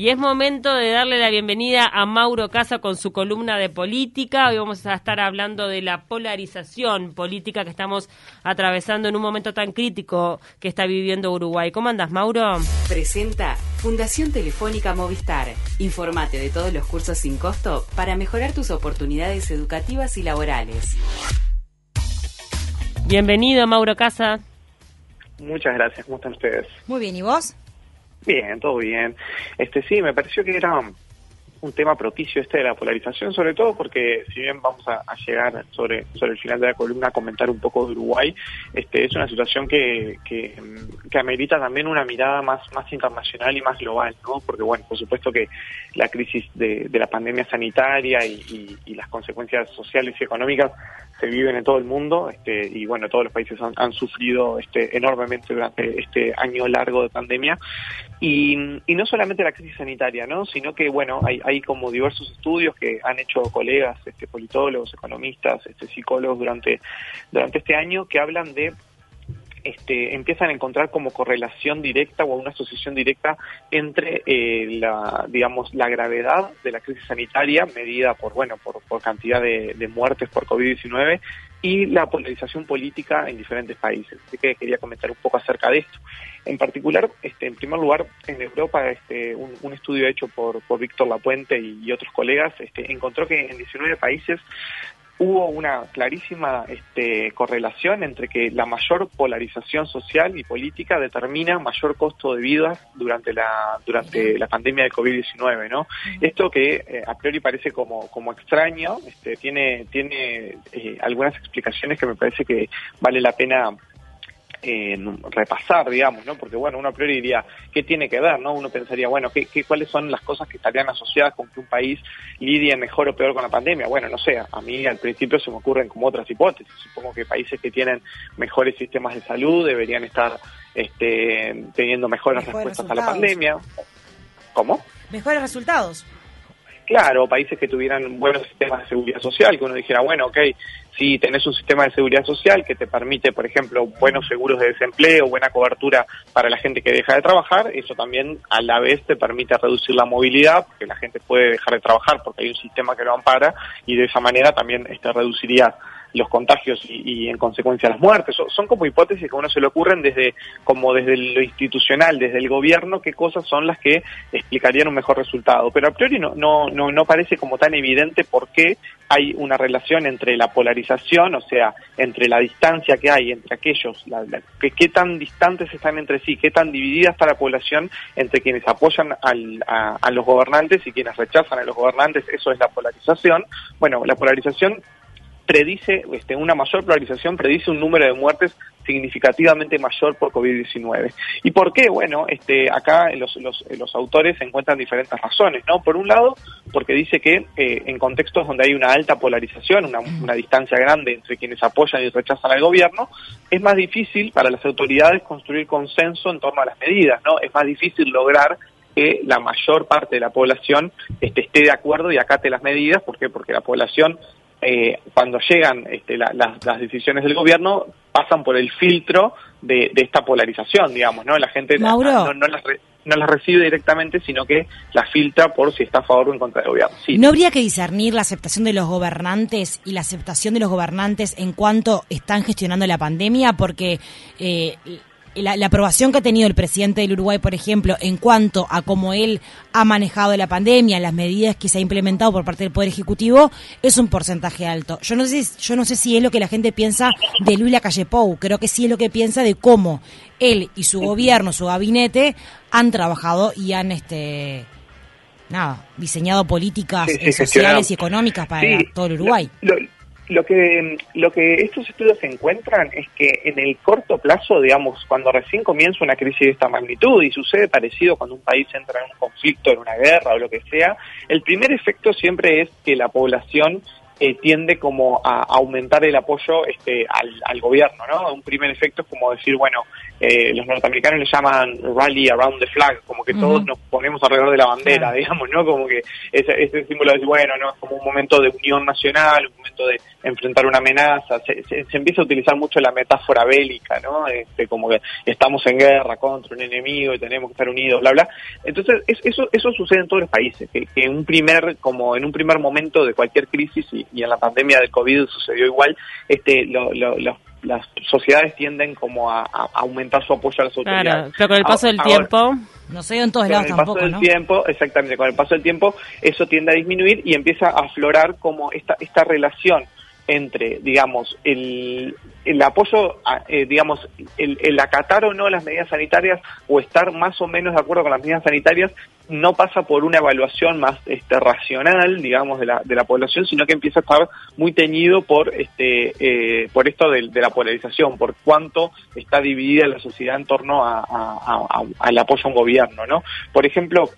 Y es momento de darle la bienvenida a Mauro Casa con su columna de política. Hoy vamos a estar hablando de la polarización política que estamos atravesando en un momento tan crítico que está viviendo Uruguay. ¿Cómo andas, Mauro? Presenta Fundación Telefónica Movistar. Informate de todos los cursos sin costo para mejorar tus oportunidades educativas y laborales. Bienvenido, Mauro Casa. Muchas gracias, ¿cómo están ustedes? Muy bien, ¿y vos? Bien, todo bien. Este sí, me pareció que era un tema propicio este de la polarización, sobre todo porque si bien vamos a, llegar sobre, sobre el final de la columna a comentar un poco de Uruguay, este es una situación que, que, amerita también una mirada más, más internacional y más global, ¿no? Porque bueno, por supuesto que la crisis de, la pandemia sanitaria y, y las consecuencias sociales y económicas se viven en todo el mundo este, y bueno, todos los países han, sufrido este, enormemente durante este año largo de pandemia y, no solamente la crisis sanitaria, ¿no? sino que bueno, hay, hay como diversos estudios que han hecho colegas, este, politólogos, economistas, este, psicólogos durante, durante este año que hablan de este, empiezan a encontrar como correlación directa o una asociación directa entre eh, la, digamos, la gravedad de la crisis sanitaria medida por, bueno, por, por cantidad de, muertes por COVID-19 y la polarización política en diferentes países. Así que quería comentar un poco acerca de esto. En particular, este, en primer lugar, en Europa, este, un, estudio hecho por, por Víctor Lapuente y, y otros colegas este, encontró que en 19 países hubo una clarísima este, correlación entre que la mayor polarización social y política determina mayor costo de vida durante la durante la pandemia de COVID-19, ¿no? Esto que eh, a priori parece como, como extraño, este, tiene tiene eh, algunas explicaciones que me parece que vale la pena eh, repasar, digamos, ¿no? Porque, bueno, uno a priori diría, ¿qué tiene que ver, no? Uno pensaría, bueno, ¿qué, qué, cuáles son las cosas que estarían asociadas con que un país lidie mejor o peor con la pandemia? Bueno, no sé, a mí al principio se me ocurren como otras hipótesis. Supongo que países que tienen mejores sistemas de salud deberían estar este, teniendo mejores, respuestas a la pandemia. ¿Cómo? Mejores resultados. Claro, países que tuvieran buenos sistemas de seguridad social, que uno dijera, bueno, ok, si tenés un sistema de seguridad social que te permite, por ejemplo, buenos seguros de desempleo, buena cobertura para la gente que deja de trabajar, eso también a la vez te permite reducir la movilidad, porque la gente puede dejar de trabajar porque hay un sistema que lo ampara y de esa manera también este, reduciría los contagios y, en consecuencia las muertes. Son, como hipótesis que a uno se le ocurren desde, como desde lo institucional, desde el gobierno, qué cosas son las que explicarían un mejor resultado. Pero a priori no, no, no, no parece como tan evidente por qué hay una relación entre la polarización, o sea, entre la distancia que hay entre aquellos, que qué tan distantes están entre sí, qué tan dividida está la población entre quienes apoyan al, a, a los gobernantes y quienes rechazan a los gobernantes, eso es la polarización. Bueno, la polarización predice este, una mayor polarización, predice un número de muertes significativamente mayor por COVID-19. ¿Y por qué? Bueno, este, acá los, los, los, autores encuentran diferentes razones, ¿no? Por un lado, porque dice que eh, en contextos donde hay una alta polarización, una, una distancia grande entre quienes apoyan y rechazan al gobierno, es más difícil para las autoridades construir consenso en torno a las medidas, ¿no? Es más difícil lograr que la mayor parte de la población este, esté de acuerdo y acate las medidas. ¿Por qué? Porque la población eh, cuando llegan este, las, decisiones del gobierno, pasan por el filtro de, esta polarización, digamos, ¿no? La gente no, las recibe directamente, sino que las filtra por si está a favor o en contra del gobierno. ¿No habría que discernir la aceptación de los gobernantes y la aceptación de los gobernantes en cuanto están gestionando la pandemia? Porque eh, la, aprobación que ha tenido el presidente del Uruguay, por ejemplo, en cuanto a cómo él ha manejado la pandemia, las medidas que se ha implementado por parte del Poder Ejecutivo, es un porcentaje alto. Yo no sé, yo no sé si es lo que la gente piensa de Luis Lacalle Pou, creo que sí es lo que piensa de cómo él y su gobierno, su gabinete, han trabajado y han este nada, diseñado políticas sociales y económicas para todo el Uruguay. Lo que, lo que estos estudios encuentran es que en el corto plazo, digamos, cuando recién comienza una crisis de esta magnitud y sucede parecido cuando un país entra en un conflicto, en una guerra o lo que sea, el primer efecto siempre es que la población eh, tiende como a aumentar el apoyo este, al, al, gobierno, ¿no? Un primer efecto es como decir, bueno, eh, los norteamericanos le llaman rally around the flag, como que todos nos ponemos alrededor de la bandera, digamos, ¿no? Como que ese, ese símbolo de, bueno, ¿no? Es como un momento de unión nacional, un momento de enfrentar una amenaza, se, se, empieza a utilizar mucho la metáfora bélica, ¿no? Este, como que estamos en guerra contra un enemigo y tenemos que estar unidos, bla, bla. Entonces, eso, eso sucede en todos los países, que, que en un primer, como en un primer momento de cualquier crisis, y, y en la pandemia del COVID sucedió igual, este, lo, lo, los las sociedades tienden como a, aumentar su apoyo a las autoridades. Claro, pero con el paso del tiempo... No sé en todos lados tampoco, Con el paso del tiempo, exactamente, con el paso del tiempo eso tiende a disminuir y empieza a aflorar como esta, esta relación entre, digamos, el, el apoyo, eh, digamos, el, el, acatar o no las medidas sanitarias o estar más o menos de acuerdo con las medidas sanitarias no pasa por una evaluación más este, racional, digamos, de la, de la población, sino que empieza a estar muy teñido por este eh, por esto de, la polarización, por cuánto está dividida la sociedad en torno a, al apoyo a un gobierno, ¿no? Por ejemplo,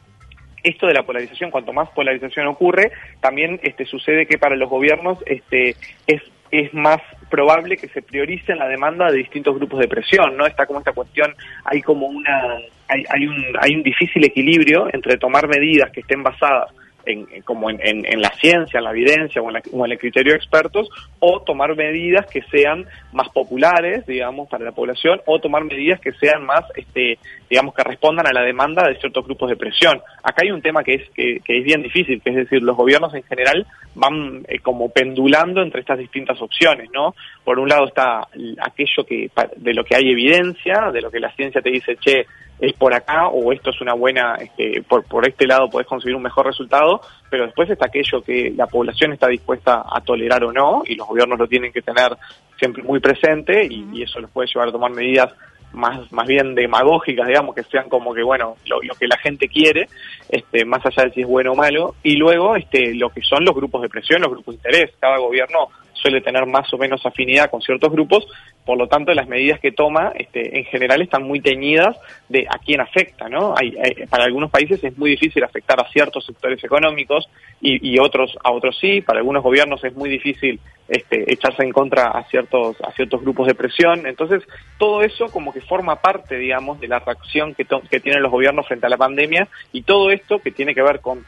esto de la polarización, cuanto más polarización ocurre, también este, sucede que para los gobiernos este, es, es más probable que se priorice la demanda de distintos grupos de presión, ¿no? Está como esta cuestión, hay como una, hay, hay un, hay un difícil equilibrio entre tomar medidas que estén basadas en, como en, en, la ciencia, en la evidencia o en, el criterio de expertos, o tomar medidas que sean más populares, digamos, para la población, o tomar medidas que sean más, este, digamos, que respondan a la demanda de ciertos grupos de presión. Acá hay un tema que es, que, es bien difícil, que es decir, los gobiernos en general van eh, como pendulando entre estas distintas opciones, ¿no? Por un lado está aquello que, de lo que hay evidencia, de lo que la ciencia te dice, che, es por acá o esto es una buena, este, por, por este lado podés conseguir un mejor resultado, pero después está aquello que la población está dispuesta a tolerar o no y los gobiernos lo tienen que tener siempre muy presente y, eso los puede llevar a tomar medidas más más bien demagógicas, digamos, que sean como que, bueno, lo, que la gente quiere, este, más allá de si es bueno o malo, y luego este, lo que son los grupos de presión, los grupos de interés. Cada gobierno suele tener más o menos afinidad con ciertos grupos, por lo tanto las medidas que toma este, en general están muy teñidas de a quién afecta, ¿no? Hay, para algunos países es muy difícil afectar a ciertos sectores económicos y, otros a otros sí, para algunos gobiernos es muy difícil este, echarse en contra a ciertos a ciertos grupos de presión, entonces todo eso como que forma parte, digamos, de la reacción que, que tienen los gobiernos frente a la pandemia y todo esto que tiene que ver con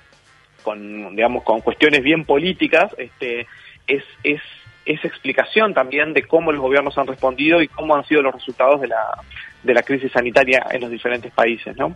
con digamos con cuestiones bien políticas, este es es esa explicación también de cómo los gobiernos han respondido y cómo han sido los resultados de la, de la crisis sanitaria en los diferentes países, ¿no?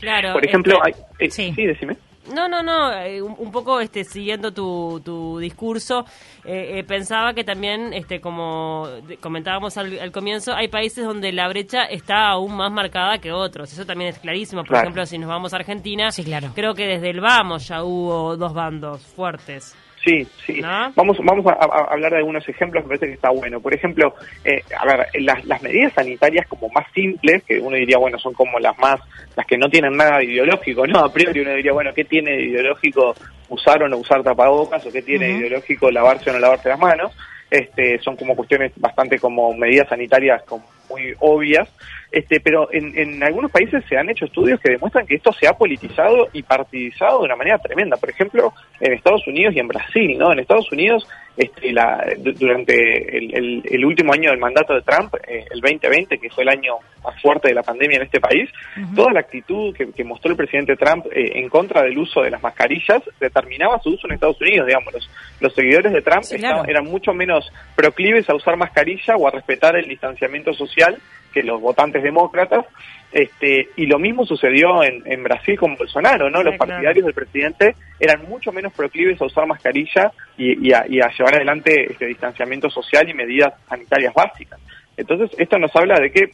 Claro. Por ejemplo, este, eh, sí. decime. No, no, no, eh, un, poco este, siguiendo tu, tu discurso, eh, pensaba que también, este, como comentábamos al, comienzo, hay países donde la brecha está aún más marcada que otros. Eso también es clarísimo. Por ejemplo, si nos vamos a Argentina, sí, claro. creo que desde el vamos ya hubo dos bandos fuertes. Sí, sí. Vamos, vamos a, hablar de algunos ejemplos, me parece que está bueno. Por ejemplo, eh, a ver, las, las medidas sanitarias como más simples, que uno diría, bueno, son como las más, las que no tienen nada ideológico, ¿no? A priori uno diría, bueno, ¿qué tiene de ideológico usar o no usar tapabocas? ¿O qué tiene de ideológico lavarse o no lavarse las manos? Este, son como cuestiones bastante como medidas sanitarias como muy obvias, este, pero en, en algunos países se han hecho estudios que demuestran que esto se ha politizado y partidizado de una manera tremenda. Por ejemplo, en Estados Unidos y en Brasil, ¿no? En Estados Unidos, este, la, durante el, el, último año del mandato de Trump, eh, el 2020, que fue el año más fuerte de la pandemia en este país, toda la actitud que, que, mostró el presidente Trump eh, en contra del uso de las mascarillas determinaba su uso en Estados Unidos, digamos. Los, seguidores de Trump eran mucho menos proclives a usar mascarilla o a respetar el distanciamiento social que los votantes demócratas, este, y lo mismo sucedió en, en Brasil con Bolsonaro, ¿no? Los partidarios del presidente eran mucho menos proclives a usar mascarilla y, a, llevar adelante este distanciamiento social y medidas sanitarias básicas. Entonces, esto nos habla de que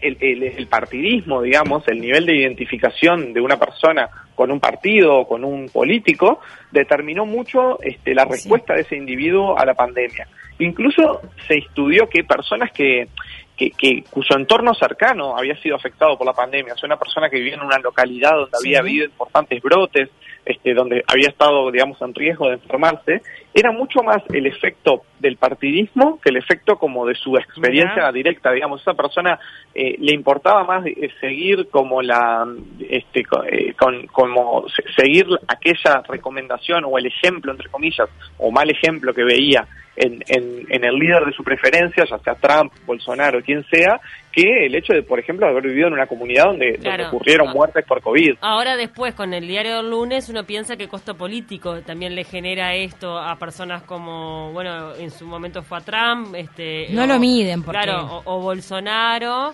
el, el, partidismo, digamos, el nivel de identificación de una persona con un partido o con un político, determinó mucho este, la respuesta de ese individuo a la pandemia. Incluso se estudió que personas que, que, cuyo entorno cercano había sido afectado por la pandemia, o sea, una persona que vivía en una localidad donde había habido importantes brotes, este, donde había estado, digamos, en riesgo de enfermarse, era mucho más el efecto del partidismo que el efecto como de su experiencia directa, digamos, esa persona eh, le importaba más eh, seguir como la, este, eh, con, como seguir aquella recomendación o el ejemplo, entre comillas, o mal ejemplo que veía en, en, el líder de su preferencia, ya sea Trump, Bolsonaro, quien sea, que el hecho de, por ejemplo, haber vivido en una comunidad donde, ocurrieron ah. muertes por COVID. Ahora después, con el diario del lunes, uno piensa que costo político también le genera esto a personas como, bueno, en su momento fue a Trump. Este, no lo miden, porque... Claro, o, Bolsonaro.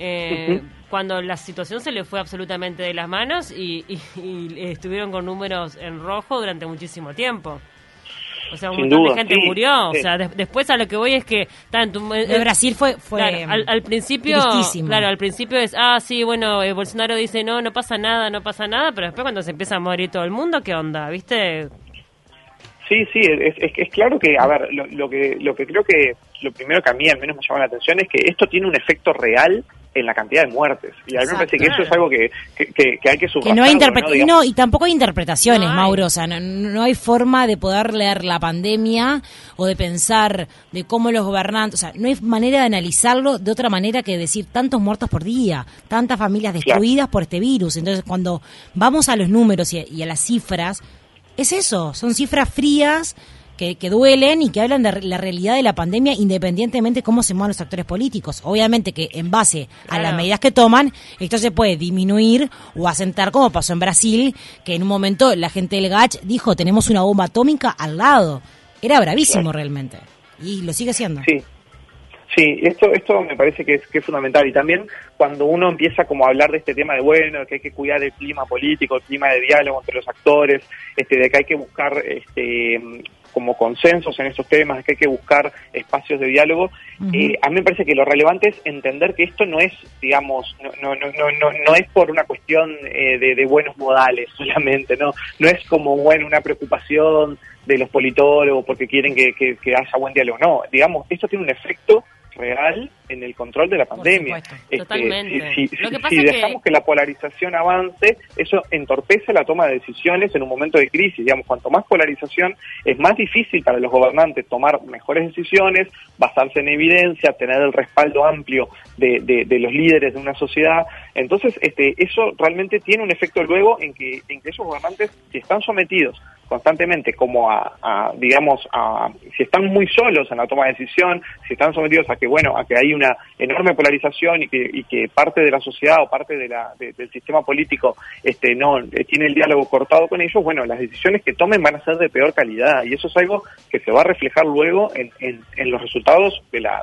Eh, cuando la situación se le fue absolutamente de las manos y estuvieron con números en rojo durante muchísimo tiempo. O sea, un montón de gente murió. O sea, después a lo que voy es que tanto de Brasil fue fue al, principio claro, al principio es ah sí, bueno, eh, Bolsonaro dice no, no pasa nada, no pasa nada, pero después cuando se empieza a morir todo el mundo, ¿qué onda? ¿Viste? Sí, sí, es, es, claro que, a ver, lo, lo, que lo que creo que lo primero que a mí al menos me llama la atención es que esto tiene un efecto real en la cantidad de muertes. Y a mí me parece que eso es algo que, que, hay que subrayar. no, ¿no? y tampoco hay interpretaciones, Mauro. O sea, no, hay forma de poder leer la pandemia o de pensar de cómo los gobernantes... O sea, no hay manera de analizarlo de otra manera que decir tantos muertos por día, tantas familias destruidas por este virus. Entonces, cuando vamos a los números y a las cifras, es eso, son cifras frías que, duelen y que hablan de la realidad de la pandemia independientemente de cómo se mueven los actores políticos. Obviamente que en base a las medidas que toman, esto se puede disminuir o asentar como pasó en Brasil, que en un momento la gente del GACH dijo tenemos una bomba atómica al lado. Era bravísimo realmente. Y lo sigue siendo. Sí. Sí, esto, esto me parece que es, que es fundamental. Y también cuando uno empieza como a hablar de este tema de bueno, que hay que cuidar el clima político, el clima de diálogo entre los actores, este, de que hay que buscar este, como consensos en estos temas, que hay que buscar espacios de diálogo. Eh, a mí me parece que lo relevante es entender que esto no es, digamos, no, no, no, no, no es por una cuestión eh, de, buenos modales solamente, no, no es como bueno una preocupación de los politólogos porque quieren que, que haya buen diálogo, no, digamos, esto tiene un efecto real en el control de la pandemia. Este, si, dejamos que... la polarización avance, eso entorpece la toma de decisiones en un momento de crisis. Digamos, cuanto más polarización, es más difícil para los gobernantes tomar mejores decisiones, basarse en evidencia, tener el respaldo amplio de, de, los líderes de una sociedad. Entonces, este, eso realmente tiene un efecto luego en que, en que esos gobernantes, si están sometidos constantemente como a, digamos, a, si están muy solos en la toma de decisión, si están sometidos a que, bueno, a que hay una enorme polarización y que, y que parte de la sociedad o parte de la, del sistema político este, no eh, tiene el diálogo cortado con ellos, bueno, las decisiones que tomen van a ser de peor calidad. Y eso es algo que se va a reflejar luego en, en, los resultados de la,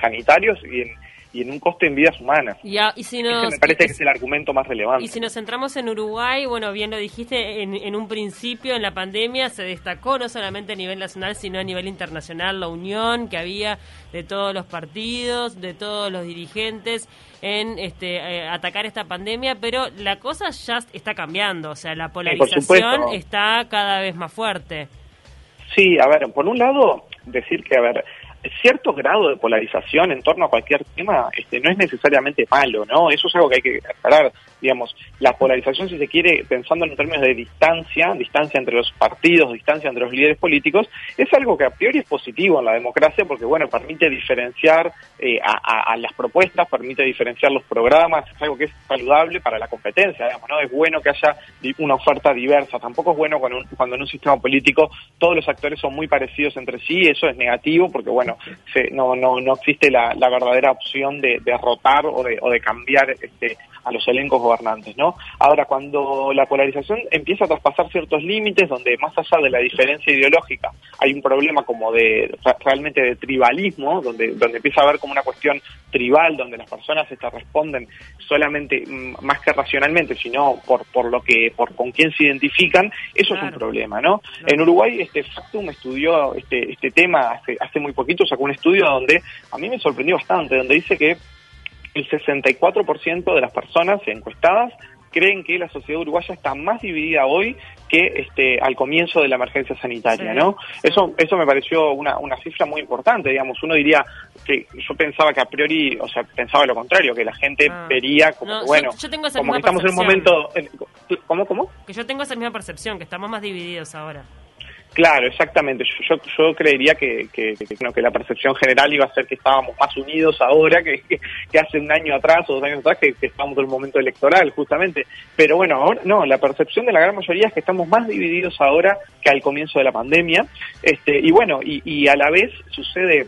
sanitarios y en, y en un coste en vidas humanas. Y si nos, me parece que es el argumento más relevante. Y si nos centramos en Uruguay, bueno, bien lo dijiste, en, en, un principio, en la pandemia, se destacó no solamente a nivel nacional, sino a nivel internacional la unión que había de todos los partidos, de todos los dirigentes en este, eh, atacar esta pandemia, pero la cosa ya está cambiando, o sea, la polarización está cada vez más fuerte. Sí, a ver, por un lado, decir que, a ver, cierto grado de polarización en torno a cualquier tema este, no es necesariamente malo, ¿no? Eso es algo que hay que aclarar. Digamos, la polarización, si se quiere, pensando en términos de distancia, distancia entre los partidos, distancia entre los líderes políticos, es algo que a priori es positivo en la democracia porque, bueno, permite diferenciar eh, a, las propuestas, permite diferenciar los programas, es algo que es saludable para la competencia, digamos, ¿no? Es bueno que haya una oferta diversa, tampoco es bueno cuando, cuando en un sistema político todos los actores son muy parecidos entre sí, eso es negativo porque, bueno, no, no, no existe la, verdadera opción de derrotar o de, o de cambiar este, a los elencos gobernantes, ¿no? Ahora, cuando la polarización empieza a traspasar ciertos límites, donde más allá de la diferencia ideológica hay un problema como de realmente de tribalismo, donde, donde empieza a haber como una cuestión tribal, donde las personas se responden solamente mm, más que racionalmente, sino por, por lo que, por con quién se identifican, eso es un problema, ¿no? En Uruguay, este Factum estudió este, este tema hace, hace muy poquito, sacó un estudio donde a mí me sorprendió bastante, donde dice que el 64% de las personas encuestadas creen que la sociedad uruguaya está más dividida hoy que este al comienzo de la emergencia sanitaria, ¿no? Eso eso me pareció una, una cifra muy importante, digamos, uno diría que yo pensaba que a priori, o sea, pensaba lo contrario, que la gente ah. vería como bueno, como que estamos en un momento ¿Cómo cómo? Que yo tengo esa misma percepción, que estamos más divididos ahora. Claro, exactamente. Yo, yo, creería que, que, que, la percepción general iba a ser que estábamos más unidos ahora que, que, hace un año atrás o dos años atrás, que, estamos en el momento electoral, justamente. Pero bueno, ahora no, la percepción de la gran mayoría es que estamos más divididos ahora que al comienzo de la pandemia. Este, y bueno, y, y a la vez sucede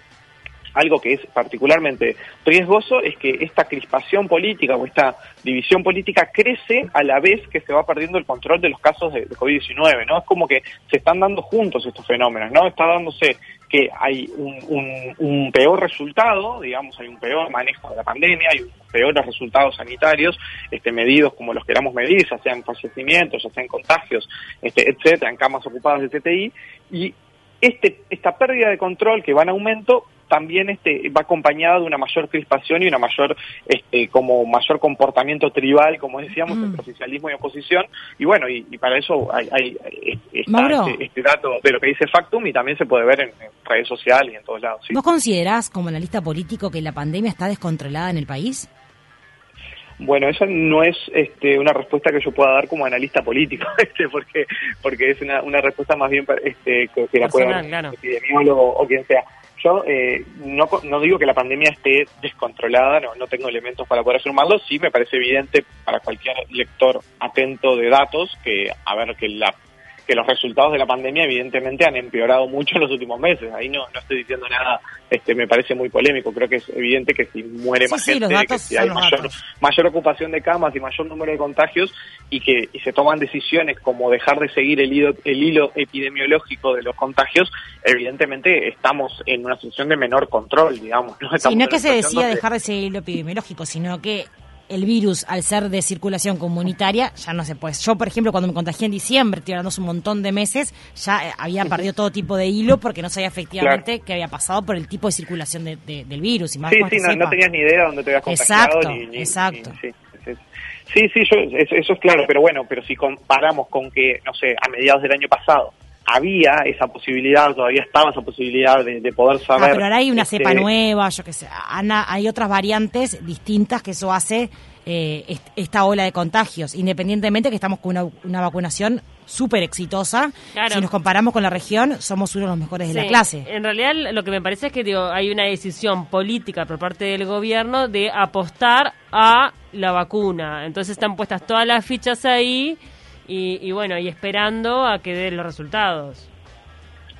algo que es particularmente riesgoso es que esta crispación política o esta división política crece a la vez que se va perdiendo el control de los casos de, COVID-19, ¿no? Es como que se están dando juntos estos fenómenos, ¿no? Está dándose que hay un, peor resultado, digamos, hay un peor manejo de la pandemia, hay peores resultados sanitarios, este, medidos como los queramos medir, ya sean fallecimientos, ya sean contagios, este, etcétera, en camas ocupadas de TTI, y este, esta pérdida de control que va en aumento también este, va acompañada de una mayor crispación y una mayor, este, como mayor comportamiento tribal, como decíamos, entre oficialismo y oposición. Y bueno, y, para eso hay, hay está este, este, dato de lo que dice Factum y también se puede ver en, redes sociales y en todos lados. ¿Vos considerás como analista político que la pandemia está descontrolada en el país? Bueno, eso no es este, una respuesta que yo pueda dar como analista político, este, porque porque es una, una respuesta más bien este, que, la pueda dar epidemiólogo o quien sea. Yo eh, no, no digo que la pandemia esté descontrolada, no, tengo elementos para poder afirmarlo, sí me parece evidente para cualquier lector atento de datos que, a ver, que la que los resultados de la pandemia evidentemente han empeorado mucho en los últimos meses. Ahí no, no estoy diciendo nada, este me parece muy polémico. Creo que es evidente que si muere más gente, que si hay mayor, mayor, ocupación de camas y mayor número de contagios y que y se toman decisiones como dejar de seguir el hilo, el hilo epidemiológico de los contagios, evidentemente estamos en una situación de menor control, digamos. No, no es que se decía dejar de seguir el hilo epidemiológico, sino que el virus, al ser de circulación comunitaria, ya no se puede. Yo, por ejemplo, cuando me contagié en diciembre, estoy hablando un montón de meses, ya eh, había perdido todo tipo de hilo porque no sabía efectivamente qué había pasado por el tipo de circulación del virus. Y más sí, sí, no, tenías ni idea dónde te habías contagiado. Exacto, exacto. sí, sí, eso es claro, pero bueno, pero si comparamos con que, no sé, a mediados del año pasado había esa posibilidad, todavía estaba esa posibilidad de, poder ah, saber. pero ahora hay una cepa este, nueva, yo qué sé, Ana, hay otras variantes distintas que eso hace eh, esta ola de contagios, independientemente que estamos con una, vacunación súper exitosa. Si nos comparamos con la región, somos uno de los mejores de la clase. En realidad, lo que me parece es que digo, hay una decisión política por parte del gobierno de apostar a la vacuna. Entonces están puestas todas las fichas ahí y, bueno, y esperando a que den los resultados.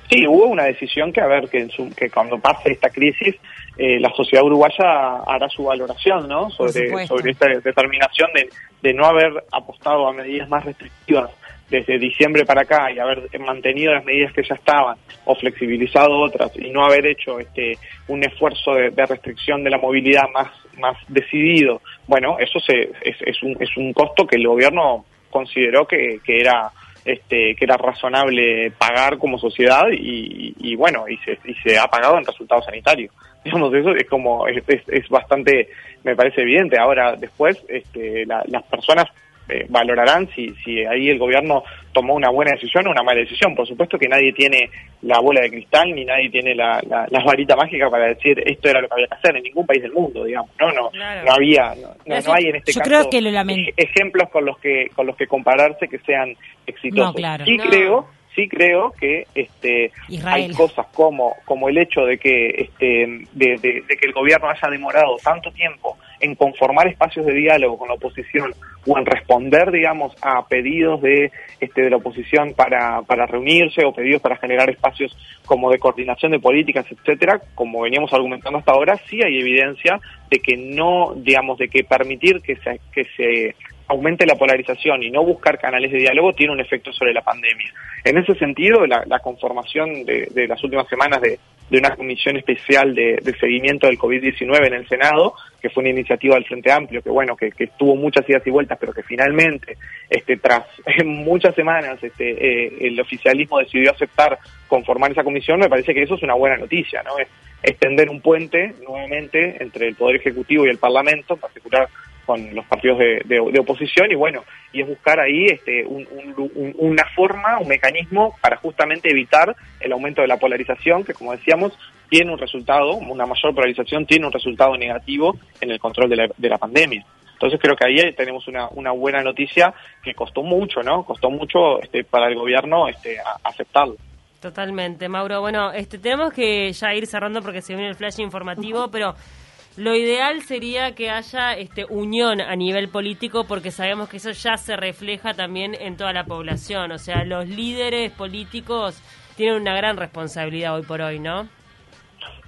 Sí, hubo una decisión que, a ver, que, que cuando pase esta crisis, eh, la sociedad uruguaya hará su valoración, ¿no? Sobre, sobre esta determinación de, de no haber apostado a medidas más restrictivas desde diciembre para acá y haber mantenido las medidas que ya estaban o flexibilizado otras y no haber hecho este un esfuerzo de, restricción de la movilidad más más decidido bueno eso se, es, es, un, es un costo que el gobierno consideró que, que era este, que era razonable pagar como sociedad y, bueno, y se, y se ha pagado en resultados sanitarios. Digamos, eso es como, es, es, bastante, me parece evidente. Ahora, después, este, las personas eh, valorarán si, si ahí el gobierno tomó una buena decisión o una mala decisión. Por supuesto que nadie tiene la bola de cristal ni nadie tiene la, la, varita mágica para decir esto era lo que había que hacer en ningún país del mundo, digamos. No, no, no había, no, hay en este caso ejemplos con los que con los que compararse que sean exitosos. Sí creo sí creo que este hay cosas como como el hecho de que este de, que el gobierno haya demorado tanto tiempo en conformar espacios de diálogo con la oposición o en responder digamos a pedidos de este de la oposición para para reunirse o pedidos para generar espacios como de coordinación de políticas etcétera como veníamos argumentando hasta ahora sí hay evidencia de que no digamos de que permitir que se que se aumente la polarización y no buscar canales de diálogo tiene un efecto sobre la pandemia. En ese sentido, la, conformación de, las últimas semanas de, una comisión especial de, seguimiento del COVID-19 en el Senado, que fue una iniciativa del Frente Amplio, que bueno, que, tuvo muchas idas y vueltas, pero que finalmente, este, tras muchas semanas, este, eh, el oficialismo decidió aceptar conformar esa comisión, me parece que eso es una buena noticia, ¿no? Es extender un puente nuevamente entre el Poder Ejecutivo y el Parlamento, en particular con los partidos de, oposición y bueno, y es buscar ahí este, una forma, un mecanismo para justamente evitar el aumento de la polarización que como decíamos tiene un resultado, una mayor polarización tiene un resultado negativo en el control de la, de la pandemia. Entonces creo que ahí tenemos una, una buena noticia que costó mucho, ¿no? Costó mucho este, para el gobierno este, aceptarlo. Totalmente, Mauro. Bueno, este, tenemos que ya ir cerrando porque se viene el flash informativo, pero lo ideal sería que haya este, unión a nivel político porque sabemos que eso ya se refleja también en toda la población. O sea, los líderes políticos tienen una gran responsabilidad hoy por hoy, ¿no?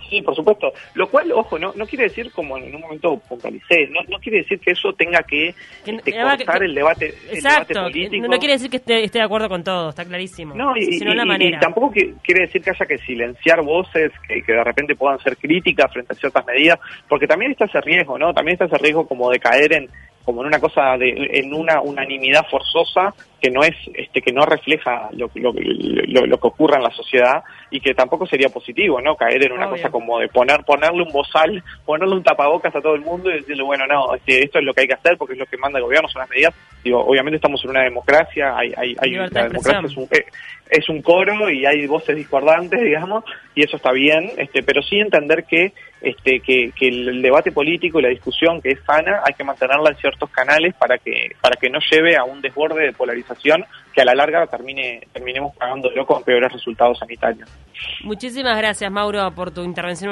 Sí, por supuesto. Lo cual, ojo, no, no quiere decir, como en un momento puntualicé, no, no quiere decir que eso tenga que, este, que- cortar el debate, el Exacto, debate político. no, no quiere decir que esté, esté de acuerdo con todo, está clarísimo. No, y, sino y- la manera. y tampoco que- quiere decir que haya que silenciar voces que, que de repente puedan ser críticas frente a ciertas medidas, porque también está ese riesgo, ¿no? También está ese riesgo como de caer en como en una cosa de en una unanimidad forzosa que no es este que no refleja lo, lo, lo- lo que ocurre en la sociedad y que tampoco sería positivo, ¿no? Caer en una Obvio. cosa como de poner ponerle un bozal, ponerle un tapabocas a todo el mundo y decirle, bueno, no, este, esto es lo que hay que hacer porque es lo que manda el gobierno, son las medidas. Digo, obviamente estamos en una democracia, hay, hay, hay la de democracia es un, eh, es un coro y hay voces discordantes, digamos, y eso está bien, este, pero sí entender que, este, que, que el debate político y la discusión que es sana hay que mantenerla en ciertos canales para que, para que no lleve a un desborde de polarización que a la larga termine, terminemos pagándolo con peores resultados sanitarios. Muchísimas gracias, Mauro, por tu intervención